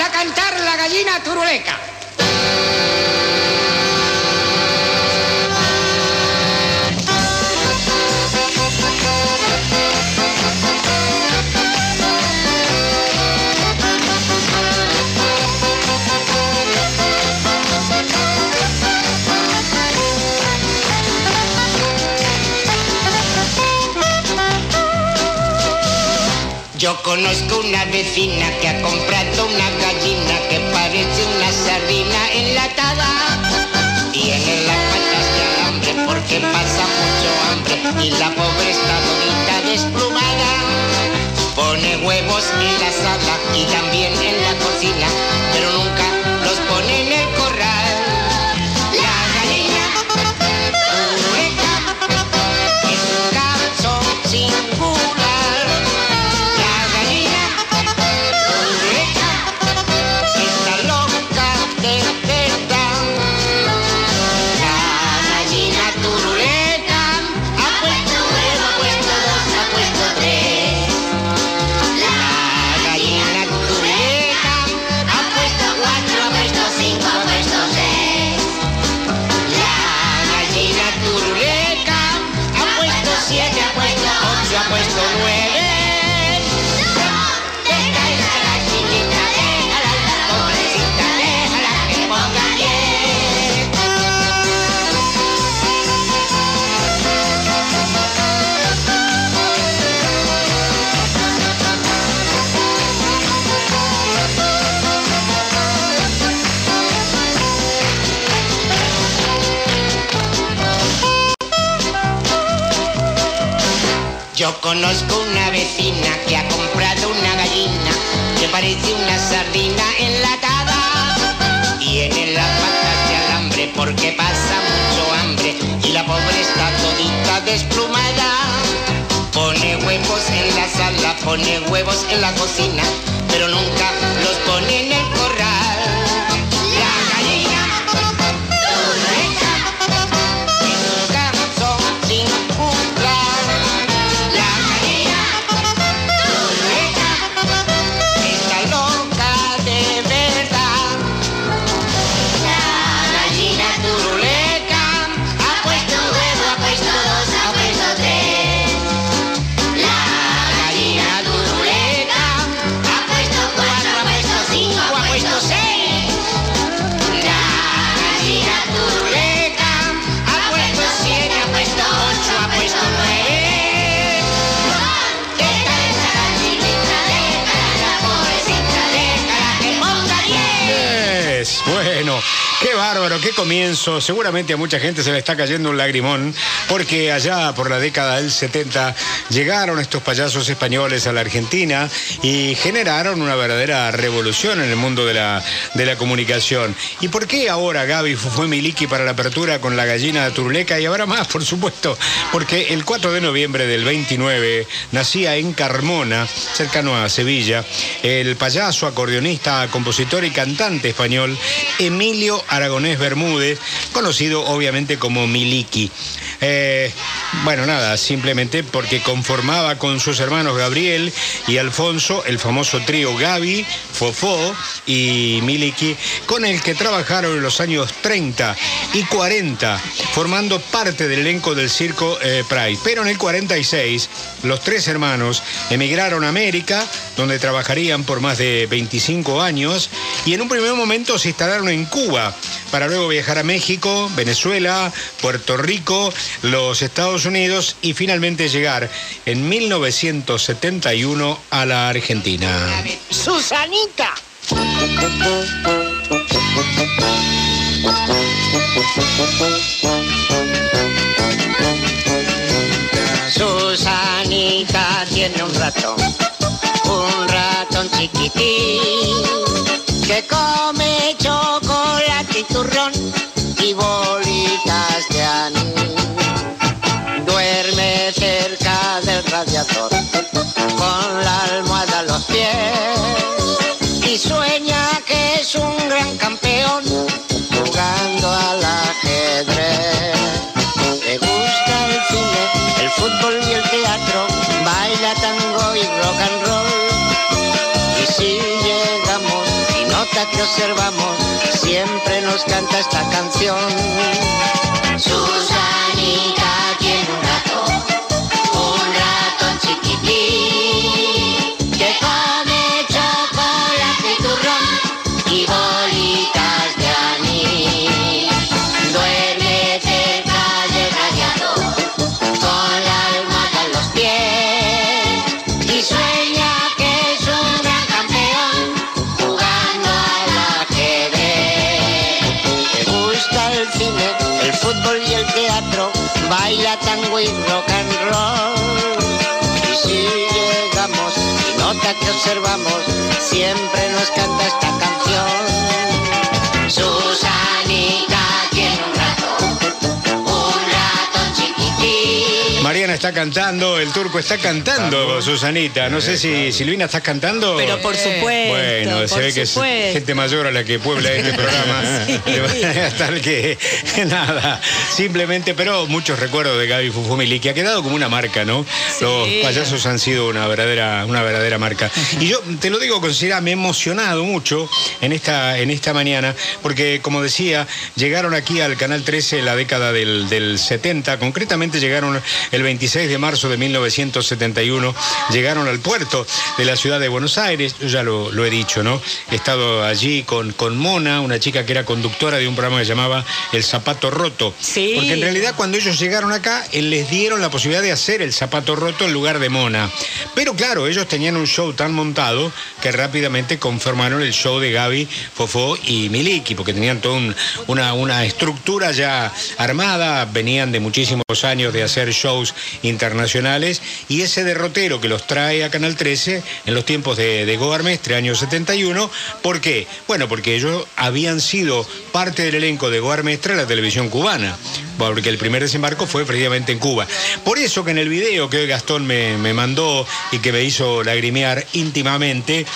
a cantar la gallina turuleca. Yo conozco una vecina que ha comprado una gallina que parece una sardina enlatada. Tiene las patas de alambre porque pasa mucho hambre y la pobre está bonita desplumada. Pone huevos en la sala y también en la cocina, Yo conozco una vecina que ha comprado una gallina que parece una sardina enlatada. Tiene las patas de alambre porque pasa mucho hambre y la pobre está todita desplumada. Pone huevos en la sala, pone huevos en la cocina, pero nunca los pone en el corral. Qué bárbaro, qué comienzo. Seguramente a mucha gente se le está cayendo un lagrimón, porque allá por la década del 70 llegaron estos payasos españoles a la Argentina y generaron una verdadera revolución en el mundo de la, de la comunicación. ¿Y por qué ahora Gaby fue Miliki para la apertura con la gallina turuleca y ahora más, por supuesto? Porque el 4 de noviembre del 29 nacía en Carmona, cercano a Sevilla, el payaso, acordeonista, compositor y cantante español Emilio Aragonés Bermúdez, conocido obviamente como Miliki. Eh, bueno, nada, simplemente porque conformaba con sus hermanos Gabriel y Alfonso el famoso trío Gaby, Fofó y Miliki, con el que trabajaron en los años 30 y 40, formando parte del elenco del circo eh, Pride. Pero en el 46, los tres hermanos emigraron a América, donde trabajarían por más de 25 años, y en un primer momento se instalaron en Cuba, para luego viajar a México, Venezuela, Puerto Rico, los Estados Unidos y finalmente llegar en 1971 a la Argentina. Susanita. Susanita tiene un ratón, un ratón chiquitín, que come chocolate y turrón que observamos, siempre nos canta esta canción. Susanita observamos, siempre nos canta esta Mariana está cantando, el turco está cantando, Susanita. No sé si Silvina estás cantando. Pero por supuesto. Bueno, se ve que es gente mayor a la que puebla este programa. Sí. De manera tal que, nada, simplemente, pero muchos recuerdos de Gaby Fufumili, que ha quedado como una marca, ¿no? Sí. Los payasos han sido una verdadera, una verdadera marca. Y yo te lo digo con sinceridad, me he emocionado mucho en esta, en esta mañana, porque como decía, llegaron aquí al Canal 13 en la década del, del 70, concretamente llegaron el 26 de marzo de 1971, llegaron al puerto de la ciudad de Buenos Aires, yo ya lo, lo he dicho, ¿no? He estado allí con, con Mona, una chica que era conductora de un programa que se llamaba El Zapato Roto. Sí. Porque en realidad cuando ellos llegaron acá, eh, les dieron la posibilidad de hacer el zapato roto en lugar de Mona. Pero claro, ellos tenían un show tan montado que rápidamente conformaron el show de Gaby, Fofó y Miliki, porque tenían toda un- una, una estructura ya armada, venían de muchísimos años de hacer shows internacionales, y ese derrotero que los trae a Canal 13 en los tiempos de, de Goarmestre, año 71, ¿por qué? Bueno, porque ellos habían sido parte del elenco de Goarmestre en la televisión cubana porque el primer desembarco fue precisamente en Cuba. Por eso que en el video que hoy Gastón me, me mandó y que me hizo lagrimear íntimamente,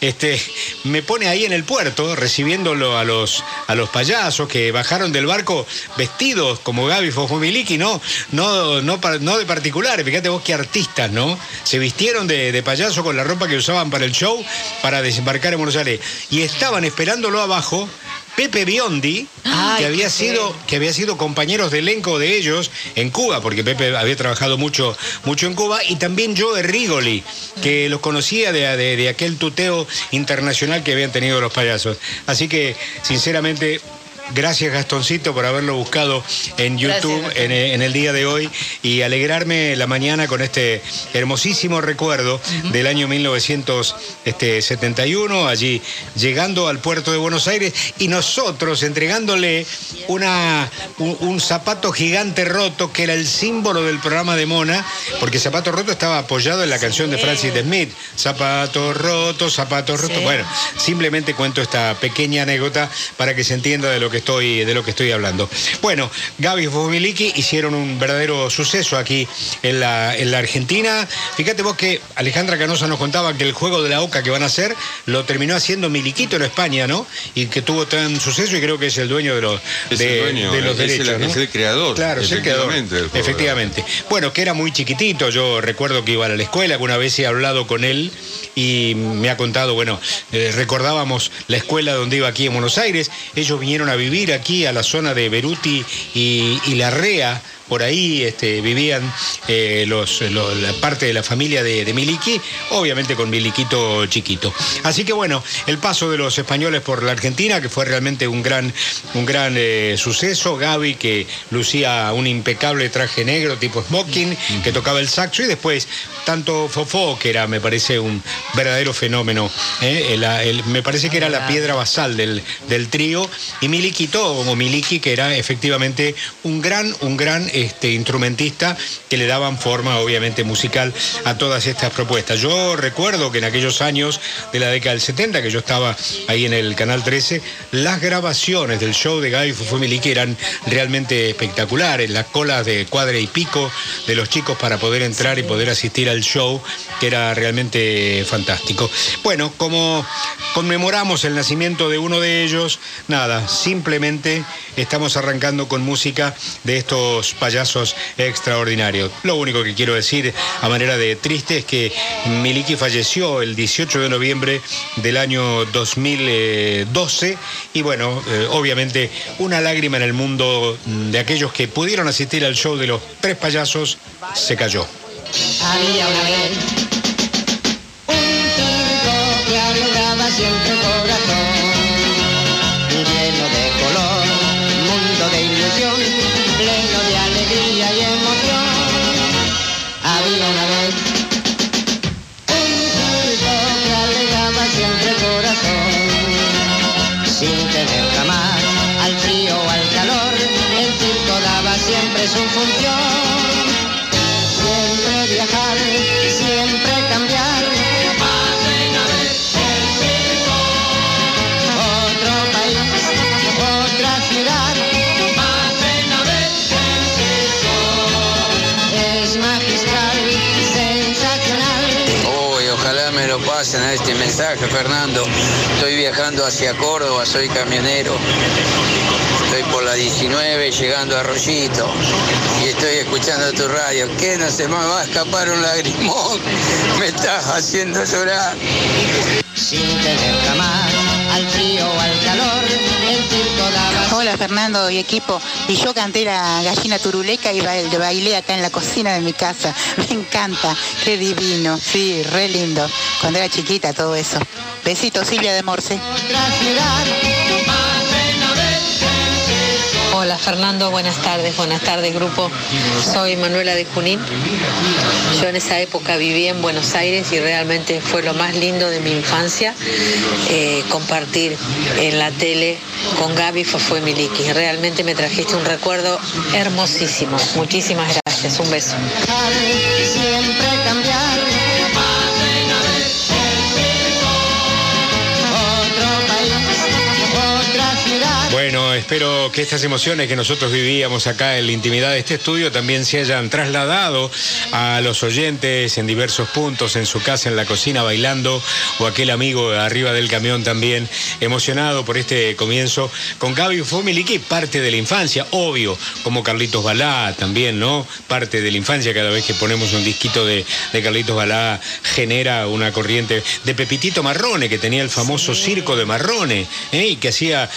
este, me pone ahí en el puerto recibiéndolo a los, a los payasos que bajaron del barco vestidos como Gaby Fofumiliki, no, no, no, par- no de particulares, fíjate vos qué artistas, ¿no? Se vistieron de, de payaso con la ropa que usaban para el show para desembarcar en Buenos Aires y estaban esperándolo abajo. Pepe Biondi, Ay, que había sido que había sido compañeros de elenco de ellos en Cuba, porque Pepe había trabajado mucho, mucho en Cuba, y también Joe Rigoli, que los conocía de, de- de aquel tuteo internacional que habían tenido los payasos. Así que, sinceramente. Gracias Gastoncito por haberlo buscado en YouTube Gracias, en, en el día de hoy y alegrarme la mañana con este hermosísimo recuerdo del año 1971, allí llegando al puerto de Buenos Aires y nosotros entregándole una, un, un zapato gigante roto que era el símbolo del programa de Mona, porque Zapato Roto estaba apoyado en la canción de Francis Smith, Zapato Roto, Zapato Roto. Sí. Bueno, simplemente cuento esta pequeña anécdota para que se entienda de lo que estoy, de lo que estoy hablando. Bueno, Gaby y Fumiliki hicieron un verdadero suceso aquí en la, en la Argentina. Fíjate vos que Alejandra Canosa nos contaba que el juego de la OCA que van a hacer lo terminó haciendo Miliquito en España, ¿no? Y que tuvo tan suceso y creo que es el dueño de los, Es de, el dueño, de los es el- derechos. ¿no? es el creador, Claro, es el creador. efectivamente. Bueno, que era muy chiquitito, yo recuerdo que iba a la escuela, que una vez he hablado con él y me ha contado, bueno, eh, recordábamos la escuela donde iba aquí en Buenos Aires, ellos vinieron a vivir aquí a la zona de Beruti y, y La Rea. Por ahí este, vivían eh, los, lo- la parte de la familia de, de Miliki, obviamente con Miliquito chiquito. Así que bueno, el paso de los españoles por la Argentina, que fue realmente un gran, un gran eh, suceso. Gaby, que lucía un impecable traje negro tipo smoking, que tocaba el saxo, y después tanto Fofó, que era, me parece, un verdadero fenómeno. ¿eh? El- el- me parece que era la piedra basal del, del trío, y Miliquito, como Miliki, que era efectivamente un gran, un gran este, instrumentista que le daban forma, obviamente, musical a todas estas propuestas. Yo recuerdo que en aquellos años de la década del 70, que yo estaba ahí en el Canal 13, las grabaciones del show de Gaby Fufumiliki eran realmente espectaculares, las colas de cuadre y pico de los chicos para poder entrar y poder asistir al show, que era realmente fantástico. Bueno, como conmemoramos el nacimiento de uno de ellos, nada, simplemente estamos arrancando con música de estos payasos payasos extraordinarios. Lo único que quiero decir a manera de triste es que Miliki falleció el 18 de noviembre del año 2012 y bueno, eh, obviamente una lágrima en el mundo de aquellos que pudieron asistir al show de los tres payasos se cayó. Había una vez un que siempre siempre su función. Siempre viajar, siempre cambiar. Otro país, otra ciudad. Es magistral, sensacional. Uy, ojalá me lo pasen a este mensaje, Fernando. Estoy viajando hacia Córdoba, soy camionero. Estoy por la 19 llegando a Rollito y estoy escuchando tu radio. ¿Qué no se me va a escapar un lagrimón? Me estás haciendo llorar. Sin tener jamás al frío o al calor, el circo daba. Hola Fernando y equipo. Y yo canté la gallina turuleca y ba- bailé acá en la cocina de mi casa. Me encanta, qué divino, sí, re lindo. Cuando era chiquita todo eso. Besitos Silvia de Morse. Otra ciudad. Hola Fernando, buenas tardes, buenas tardes grupo. Soy Manuela de Junín. Yo en esa época viví en Buenos Aires y realmente fue lo más lindo de mi infancia eh, compartir en la tele con Gaby fue Miliki. Realmente me trajiste un recuerdo hermosísimo. Muchísimas gracias, un beso. Espero que estas emociones que nosotros vivíamos acá en la intimidad de este estudio también se hayan trasladado a los oyentes en diversos puntos, en su casa, en la cocina, bailando, o aquel amigo arriba del camión también, emocionado por este comienzo con Gaby Fomiliki, parte de la infancia, obvio, como Carlitos Balá también, ¿no? Parte de la infancia, cada vez que ponemos un disquito de, de Carlitos Balá, genera una corriente de Pepitito Marrone, que tenía el famoso circo de Marrone, ¿eh? y que hacía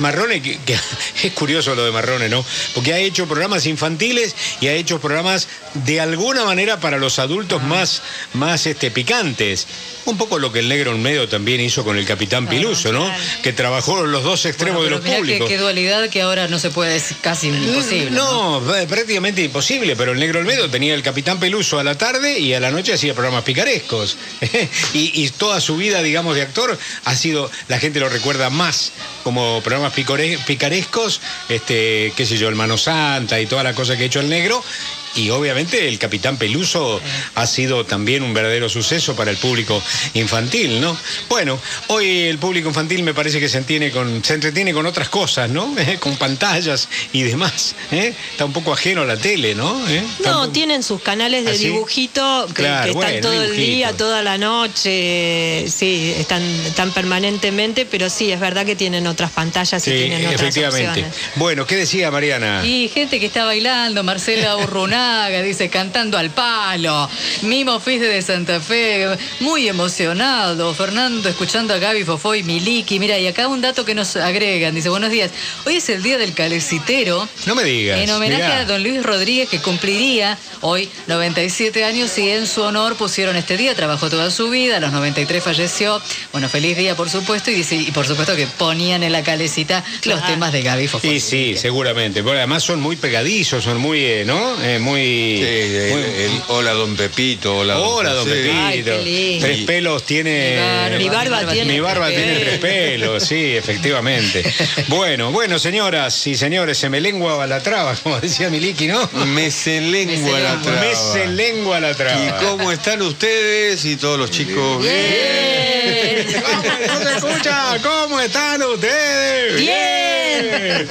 Marrone, que, que es curioso lo de Marrone, ¿no? Porque ha hecho programas infantiles y ha hecho programas de alguna manera para los adultos más, más este, picantes. Un poco lo que el negro en medio también hizo con el Capitán Piluso, ¿no? claro. Que trabajó los dos extremos Bueno, de los públicos. Qué, qué dualidad que ahora no se puede, es casi imposible. No, eh, prácticamente imposible, pero el Negro Olmedo tenía el Capitán Peluso a la tarde y a la noche hacía programas picarescos. y, y toda su vida, digamos, de actor ha sido, la gente lo recuerda más como programas picore- picarescos, este, qué sé yo, el Mano Santa y toda la cosa que ha hecho el Negro. Y obviamente el Capitán Peluso ha sido también un verdadero suceso para el público infantil, ¿no? Bueno, hoy el público infantil me parece que se, entiende con, se entretiene con otras cosas, ¿no? con pantallas y demás. ¿eh? Está un poco ajeno a la tele, ¿no? ¿Eh? No, poco- tienen sus canales de ¿Ah, sí? dibujito que, Claro, que están bueno, todo el dibujito. día, toda la noche, sí, están, están permanentemente, pero sí, es verdad que tienen otras pantallas y Sí, tienen otras efectivamente. opciones. Bueno, ¿qué decía Mariana? Y gente que está bailando, Marcela Dice, cantando al palo. Mimo Fizde de Santa Fe, muy emocionado. Fernando escuchando a Gaby Fofó y Miliki. Mira, y acá un dato que nos agregan. Dice, buenos días. Hoy es el día del calecitero. No me digas. En homenaje mirá. a don Luis Rodríguez, que cumpliría hoy 97 años y en su honor pusieron este día, trabajó toda su vida, a los 93 falleció. Bueno, feliz día, por supuesto, y, dice, y por supuesto que ponían en la calecita los temas de Gaby Fofó. Sí, sí, seguramente. Porque además son muy pegadizos, son muy, eh, ¿no? Eh, muy, Sí, el- muy- el- hola don Pepito, hola don Hola, don José. Pepito. Ay, qué lindo. Tres pelos tiene. Mi barba- Mi barba tiene Mi barba tres tiene pelos. tres pelos, sí, efectivamente. Bueno, bueno, señoras y señores, se me lengua la traba, como decía Miliki, ¿no? Me se lengua la traba. Me se lengua la traba. ¿Y cómo están ustedes y todos los chicos? ¿Cómo se escucha? ¿Cómo están ustedes? Bien.